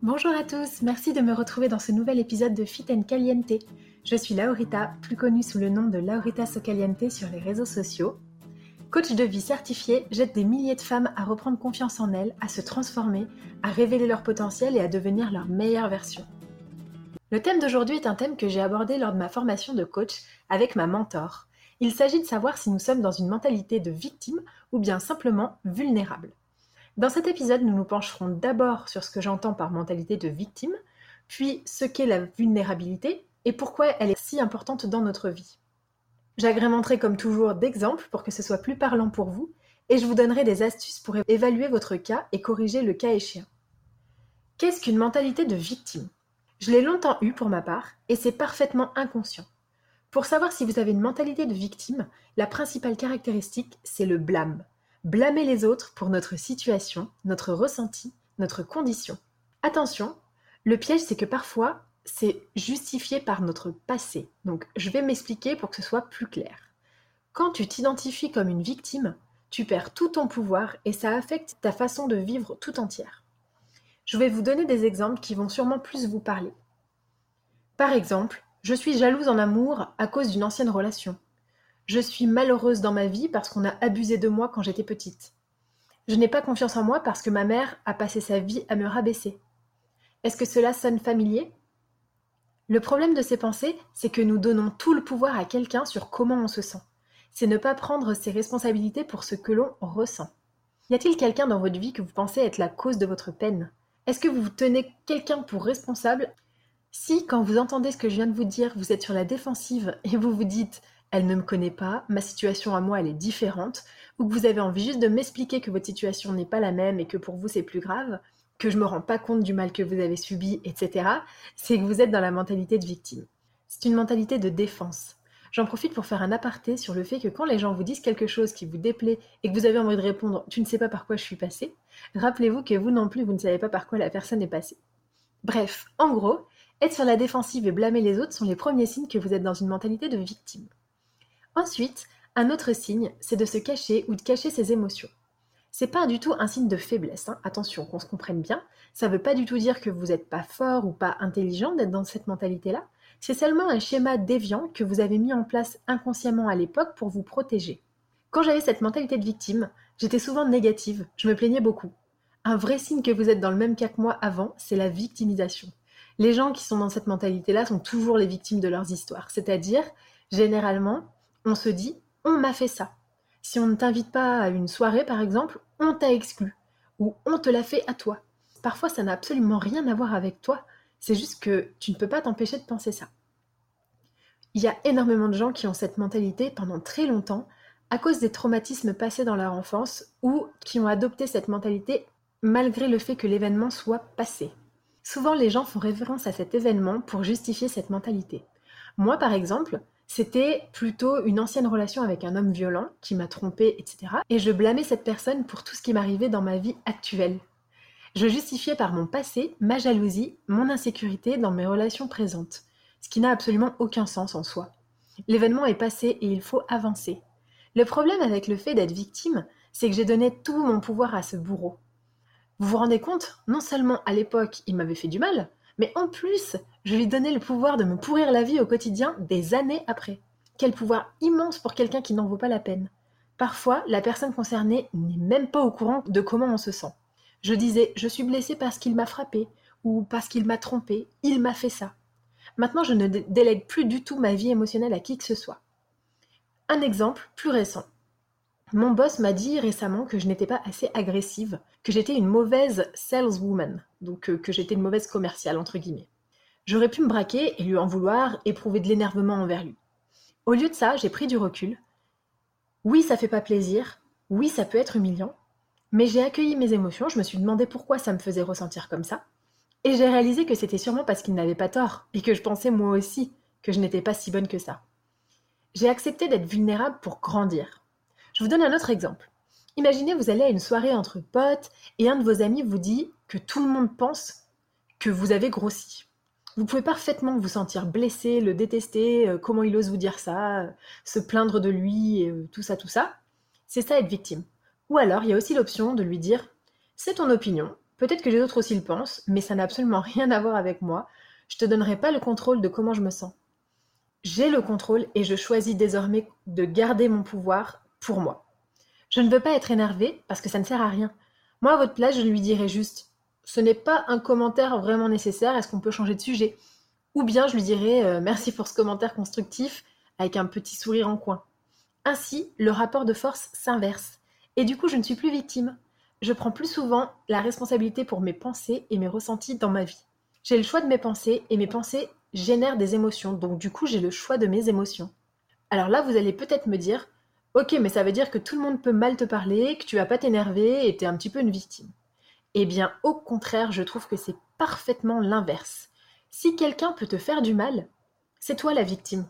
Bonjour à tous, merci de me retrouver dans ce nouvel épisode de Fit and Caliente. Je suis Laurita, plus connue sous le nom de Laurita Socaliente sur les réseaux sociaux. Coach de vie certifié, j'aide des milliers de femmes à reprendre confiance en elles, à se transformer, à révéler leur potentiel et à devenir leur meilleure version. Le thème d'aujourd'hui est un thème que j'ai abordé lors de ma formation de coach avec ma mentor. Il s'agit de savoir si nous sommes dans une mentalité de victime ou bien simplement vulnérable. Dans cet épisode, nous nous pencherons d'abord sur ce que j'entends par mentalité de victime, puis ce qu'est la vulnérabilité et pourquoi elle est si importante dans notre vie. J'agrémenterai comme toujours d'exemples pour que ce soit plus parlant pour vous, et je vous donnerai des astuces pour évaluer votre cas et corriger le cas échéant. Qu'est-ce qu'une mentalité de victime? Je l'ai longtemps eue pour ma part, et c'est parfaitement inconscient. Pour savoir si vous avez une mentalité de victime, la principale caractéristique, c'est le blâme. Blâmer les autres pour notre situation, notre ressenti, notre condition. Attention, le piège c'est que parfois, c'est justifié par notre passé. Donc je vais m'expliquer pour que ce soit plus clair. Quand tu t'identifies comme une victime, tu perds tout ton pouvoir et ça affecte ta façon de vivre tout entière. Je vais vous donner des exemples qui vont sûrement plus vous parler. Par exemple, je suis jalouse en amour à cause d'une ancienne relation. Je suis malheureuse dans ma vie parce qu'on a abusé de moi quand j'étais petite. Je n'ai pas confiance en moi parce que ma mère a passé sa vie à me rabaisser. Est-ce que cela sonne familier? Le problème de ces pensées, c'est que nous donnons tout le pouvoir à quelqu'un sur comment on se sent. C'est ne pas prendre ses responsabilités pour ce que l'on ressent. Y a-t-il quelqu'un dans votre vie que vous pensez être la cause de votre peine? Est-ce que vous tenez quelqu'un pour responsable? Si, quand vous entendez ce que je viens de vous dire, vous êtes sur la défensive et vous vous dites elle ne me connaît pas, ma situation à moi elle est différente, ou que vous avez envie juste de m'expliquer que votre situation n'est pas la même et que pour vous c'est plus grave, que je me rends pas compte du mal que vous avez subi, etc., c'est que vous êtes dans la mentalité de victime. C'est une mentalité de défense. J'en profite pour faire un aparté sur le fait que quand les gens vous disent quelque chose qui vous déplaît et que vous avez envie de répondre tu ne sais pas par quoi je suis passé, rappelez-vous que vous non plus vous ne savez pas par quoi la personne est passée. Bref, en gros, être sur la défensive et blâmer les autres sont les premiers signes que vous êtes dans une mentalité de victime. Ensuite, un autre signe, c'est de se cacher ou de cacher ses émotions. C'est pas du tout un signe de faiblesse, hein. attention, qu'on se comprenne bien. Ça veut pas du tout dire que vous n'êtes pas fort ou pas intelligent d'être dans cette mentalité-là. C'est seulement un schéma déviant que vous avez mis en place inconsciemment à l'époque pour vous protéger. Quand j'avais cette mentalité de victime, j'étais souvent négative, je me plaignais beaucoup. Un vrai signe que vous êtes dans le même cas que moi avant, c'est la victimisation. Les gens qui sont dans cette mentalité-là sont toujours les victimes de leurs histoires. C'est-à-dire, généralement, on se dit, on m'a fait ça. Si on ne t'invite pas à une soirée, par exemple, on t'a exclu ou on te l'a fait à toi. Parfois, ça n'a absolument rien à voir avec toi. C'est juste que tu ne peux pas t'empêcher de penser ça. Il y a énormément de gens qui ont cette mentalité pendant très longtemps à cause des traumatismes passés dans leur enfance ou qui ont adopté cette mentalité malgré le fait que l'événement soit passé. Souvent, les gens font référence à cet événement pour justifier cette mentalité. Moi, par exemple, c'était plutôt une ancienne relation avec un homme violent qui m'a trompée, etc. Et je blâmais cette personne pour tout ce qui m'arrivait dans ma vie actuelle. Je justifiais par mon passé ma jalousie, mon insécurité dans mes relations présentes, ce qui n'a absolument aucun sens en soi. L'événement est passé et il faut avancer. Le problème avec le fait d'être victime, c'est que j'ai donné tout mon pouvoir à ce bourreau. Vous vous rendez compte? Non seulement à l'époque il m'avait fait du mal, mais en plus je lui donnais le pouvoir de me pourrir la vie au quotidien des années après. Quel pouvoir immense pour quelqu'un qui n'en vaut pas la peine. Parfois, la personne concernée n'est même pas au courant de comment on se sent. Je disais je suis blessée parce qu'il m'a frappé ou parce qu'il m'a trompé, il m'a fait ça. Maintenant, je ne délègue plus du tout ma vie émotionnelle à qui que ce soit. Un exemple plus récent. Mon boss m'a dit récemment que je n'étais pas assez agressive, que j'étais une mauvaise saleswoman, donc euh, que j'étais une mauvaise commerciale, entre guillemets. J'aurais pu me braquer et lui en vouloir, éprouver de l'énervement envers lui. Au lieu de ça, j'ai pris du recul. Oui, ça fait pas plaisir, oui, ça peut être humiliant, mais j'ai accueilli mes émotions, je me suis demandé pourquoi ça me faisait ressentir comme ça, et j'ai réalisé que c'était sûrement parce qu'il n'avait pas tort, et que je pensais moi aussi que je n'étais pas si bonne que ça. J'ai accepté d'être vulnérable pour grandir. Je vous donne un autre exemple. Imaginez, vous allez à une soirée entre potes et un de vos amis vous dit que tout le monde pense que vous avez grossi. Vous pouvez parfaitement vous sentir blessé, le détester, euh, comment il ose vous dire ça, euh, se plaindre de lui, euh, tout ça, tout ça. C'est ça être victime. Ou alors, il y a aussi l'option de lui dire C'est ton opinion, peut-être que les autres aussi le pensent, mais ça n'a absolument rien à voir avec moi. Je te donnerai pas le contrôle de comment je me sens. J'ai le contrôle et je choisis désormais de garder mon pouvoir pour moi. Je ne veux pas être énervée parce que ça ne sert à rien. Moi, à votre place, je lui dirais juste ce n'est pas un commentaire vraiment nécessaire, est-ce qu'on peut changer de sujet? Ou bien je lui dirais euh, merci pour ce commentaire constructif avec un petit sourire en coin. Ainsi, le rapport de force s'inverse. Et du coup, je ne suis plus victime. Je prends plus souvent la responsabilité pour mes pensées et mes ressentis dans ma vie. J'ai le choix de mes pensées et mes pensées génèrent des émotions, donc du coup j'ai le choix de mes émotions. Alors là, vous allez peut-être me dire, ok, mais ça veut dire que tout le monde peut mal te parler, que tu vas pas t'énerver et t'es un petit peu une victime. Eh bien, au contraire, je trouve que c'est parfaitement l'inverse. Si quelqu'un peut te faire du mal, c'est toi la victime.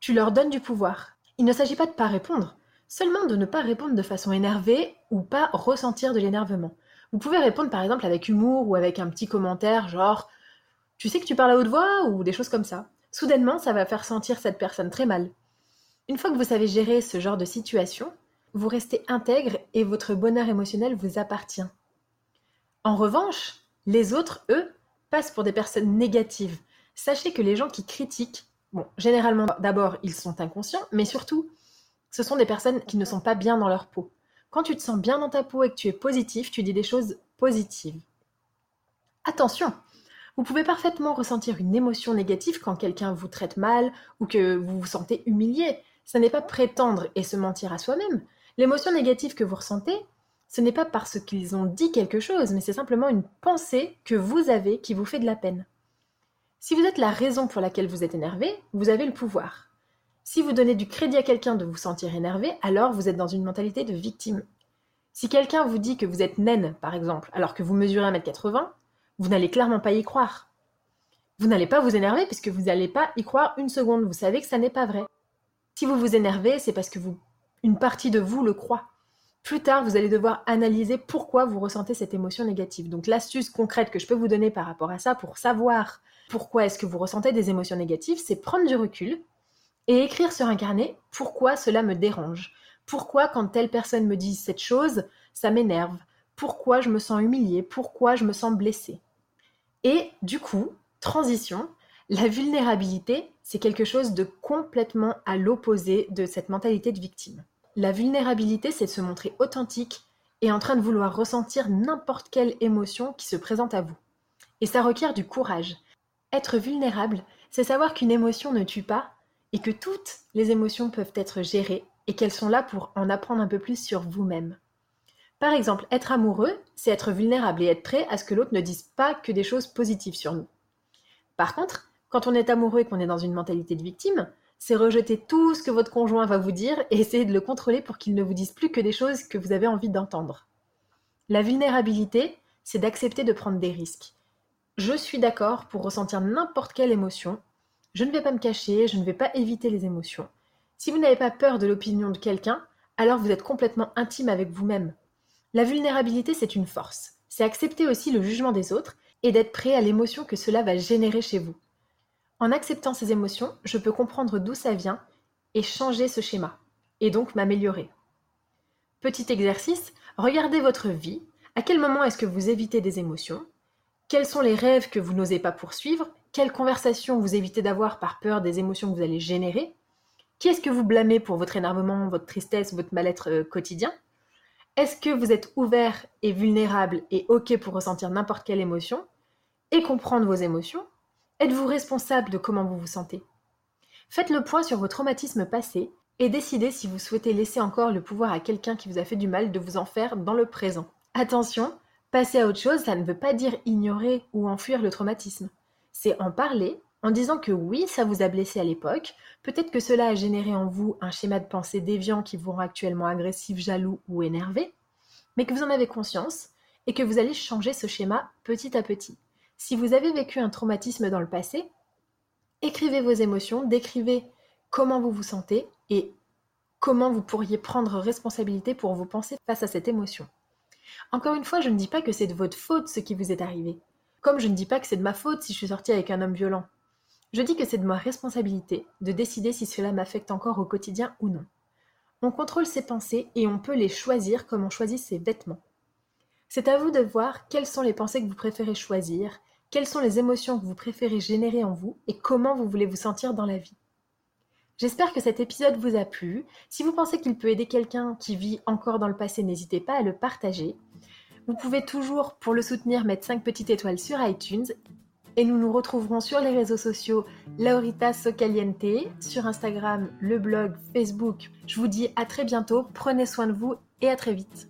Tu leur donnes du pouvoir. Il ne s'agit pas de ne pas répondre, seulement de ne pas répondre de façon énervée ou pas ressentir de l'énervement. Vous pouvez répondre par exemple avec humour ou avec un petit commentaire genre tu sais que tu parles à haute voix? ou des choses comme ça. Soudainement, ça va faire sentir cette personne très mal. Une fois que vous savez gérer ce genre de situation, vous restez intègre et votre bonheur émotionnel vous appartient. En revanche, les autres, eux, passent pour des personnes négatives. Sachez que les gens qui critiquent, bon, généralement d'abord, ils sont inconscients, mais surtout, ce sont des personnes qui ne sont pas bien dans leur peau. Quand tu te sens bien dans ta peau et que tu es positif, tu dis des choses positives. Attention, vous pouvez parfaitement ressentir une émotion négative quand quelqu'un vous traite mal ou que vous vous sentez humilié. Ce n'est pas prétendre et se mentir à soi-même. L'émotion négative que vous ressentez, ce n'est pas parce qu'ils ont dit quelque chose, mais c'est simplement une pensée que vous avez qui vous fait de la peine. Si vous êtes la raison pour laquelle vous êtes énervé, vous avez le pouvoir. Si vous donnez du crédit à quelqu'un de vous sentir énervé, alors vous êtes dans une mentalité de victime. Si quelqu'un vous dit que vous êtes naine, par exemple, alors que vous mesurez 1m80, vous n'allez clairement pas y croire. Vous n'allez pas vous énerver puisque vous n'allez pas y croire une seconde. Vous savez que ça n'est pas vrai. Si vous vous énervez, c'est parce que vous, une partie de vous le croit. Plus tard, vous allez devoir analyser pourquoi vous ressentez cette émotion négative. Donc l'astuce concrète que je peux vous donner par rapport à ça pour savoir pourquoi est-ce que vous ressentez des émotions négatives, c'est prendre du recul et écrire sur un carnet pourquoi cela me dérange. Pourquoi quand telle personne me dit cette chose, ça m'énerve? Pourquoi je me sens humiliée, pourquoi je me sens blessée? Et du coup, transition, la vulnérabilité, c'est quelque chose de complètement à l'opposé de cette mentalité de victime. La vulnérabilité, c'est se montrer authentique et en train de vouloir ressentir n'importe quelle émotion qui se présente à vous. Et ça requiert du courage. Être vulnérable, c'est savoir qu'une émotion ne tue pas et que toutes les émotions peuvent être gérées et qu'elles sont là pour en apprendre un peu plus sur vous-même. Par exemple, être amoureux, c'est être vulnérable et être prêt à ce que l'autre ne dise pas que des choses positives sur nous. Par contre, quand on est amoureux et qu'on est dans une mentalité de victime, c'est rejeter tout ce que votre conjoint va vous dire et essayer de le contrôler pour qu'il ne vous dise plus que des choses que vous avez envie d'entendre. La vulnérabilité, c'est d'accepter de prendre des risques. je suis d'accord pour ressentir n'importe quelle émotion. Je ne vais pas me cacher, je ne vais pas éviter les émotions. Si vous n'avez pas peur de l'opinion de quelqu'un, alors vous êtes complètement intime avec vous-même. La vulnérabilité, c'est une force. C'est accepter aussi le jugement des autres et d'être prêt à l'émotion que cela va générer chez vous. En acceptant ces émotions, je peux comprendre d'où ça vient et changer ce schéma, et donc m'améliorer. Petit exercice, regardez votre vie. À quel moment est-ce que vous évitez des émotions? Quels sont les rêves que vous n'osez pas poursuivre? Quelles conversations vous évitez d'avoir par peur des émotions que vous allez générer? Qui est-ce que vous blâmez pour votre énervement, votre tristesse, votre mal-être euh, quotidien? Est-ce que vous êtes ouvert et vulnérable et OK pour ressentir n'importe quelle émotion et comprendre vos émotions? Êtes-vous responsable de comment vous vous sentez? Faites le point sur vos traumatismes passés et décidez si vous souhaitez laisser encore le pouvoir à quelqu'un qui vous a fait du mal de vous en faire dans le présent. Attention, passer à autre chose, ça ne veut pas dire ignorer ou enfuir le traumatisme. C'est en parler en disant que oui, ça vous a blessé à l'époque, peut-être que cela a généré en vous un schéma de pensée déviant qui vous rend actuellement agressif, jaloux ou énervé, mais que vous en avez conscience et que vous allez changer ce schéma petit à petit. Si vous avez vécu un traumatisme dans le passé, écrivez vos émotions, décrivez comment vous vous sentez et comment vous pourriez prendre responsabilité pour vos pensées face à cette émotion. Encore une fois, je ne dis pas que c'est de votre faute ce qui vous est arrivé, comme je ne dis pas que c'est de ma faute si je suis sortie avec un homme violent. Je dis que c'est de ma responsabilité de décider si cela m'affecte encore au quotidien ou non. On contrôle ses pensées et on peut les choisir comme on choisit ses vêtements. C'est à vous de voir quelles sont les pensées que vous préférez choisir, quelles sont les émotions que vous préférez générer en vous et comment vous voulez vous sentir dans la vie? J'espère que cet épisode vous a plu. Si vous pensez qu'il peut aider quelqu'un qui vit encore dans le passé, n'hésitez pas à le partager. Vous pouvez toujours, pour le soutenir, mettre 5 petites étoiles sur iTunes. Et nous nous retrouverons sur les réseaux sociaux Laurita Socaliente, sur Instagram, le blog, Facebook. Je vous dis à très bientôt, prenez soin de vous et à très vite.